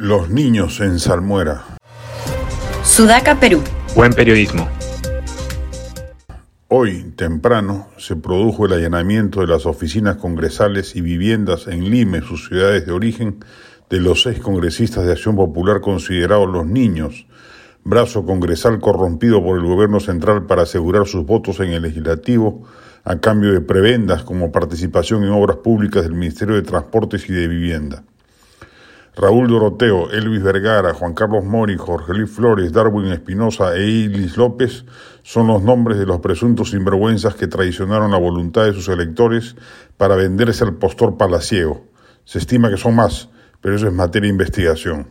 Los niños en Salmuera. Sudaca, Perú. Buen periodismo. Hoy, temprano, se produjo el allanamiento de las oficinas congresales y viviendas en Lima y sus ciudades de origen de los seis congresistas de Acción Popular considerados los niños, brazo congresal corrompido por el gobierno central para asegurar sus votos en el legislativo a cambio de prebendas como participación en obras públicas del Ministerio de Transportes y de Vivienda. Raúl Doroteo, Elvis Vergara, Juan Carlos Mori, Jorge Luis Flores, Darwin Espinosa e Ilis López son los nombres de los presuntos sinvergüenzas que traicionaron la voluntad de sus electores para venderse al postor palaciego. Se estima que son más, pero eso es materia de investigación.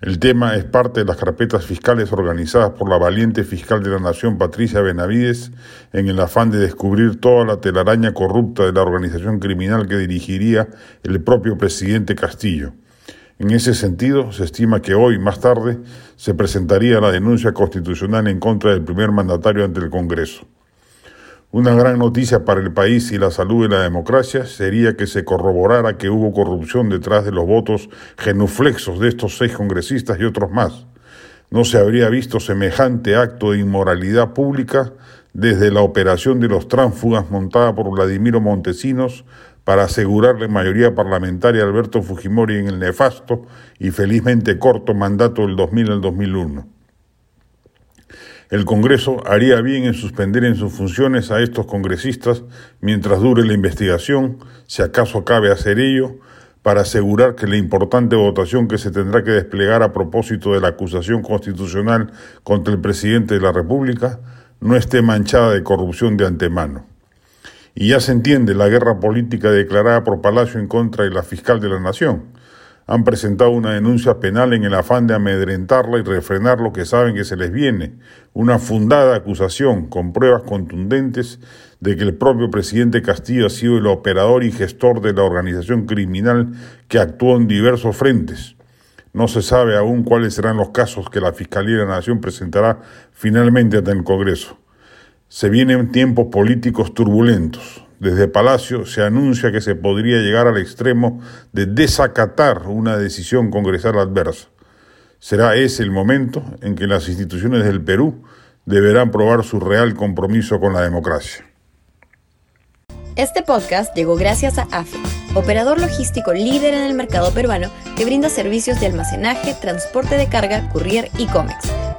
El tema es parte de las carpetas fiscales organizadas por la valiente fiscal de la Nación, Patricia Benavides, en el afán de descubrir toda la telaraña corrupta de la organización criminal que dirigiría el propio presidente Castillo. En ese sentido, se estima que hoy, más tarde, se presentaría la denuncia constitucional en contra del primer mandatario ante el Congreso. Una gran noticia para el país y la salud de la democracia sería que se corroborara que hubo corrupción detrás de los votos genuflexos de estos seis congresistas y otros más. No se habría visto semejante acto de inmoralidad pública desde la operación de los tránsfugas montada por Vladimiro Montesinos para asegurarle mayoría parlamentaria a Alberto Fujimori en el nefasto y felizmente corto mandato del 2000 al 2001. El Congreso haría bien en suspender en sus funciones a estos congresistas mientras dure la investigación, si acaso cabe hacer ello, para asegurar que la importante votación que se tendrá que desplegar a propósito de la acusación constitucional contra el presidente de la República no esté manchada de corrupción de antemano. Y ya se entiende la guerra política declarada por Palacio en contra de la fiscal de la Nación. Han presentado una denuncia penal en el afán de amedrentarla y refrenar lo que saben que se les viene, una fundada acusación con pruebas contundentes de que el propio presidente Castillo ha sido el operador y gestor de la organización criminal que actuó en diversos frentes. No se sabe aún cuáles serán los casos que la Fiscalía de la Nación presentará finalmente ante el Congreso. Se vienen tiempos políticos turbulentos. Desde Palacio se anuncia que se podría llegar al extremo de desacatar una decisión congresal adversa. Será ese el momento en que las instituciones del Perú deberán probar su real compromiso con la democracia. Este podcast llegó gracias a AFE, operador logístico líder en el mercado peruano que brinda servicios de almacenaje, transporte de carga, courier y cómics.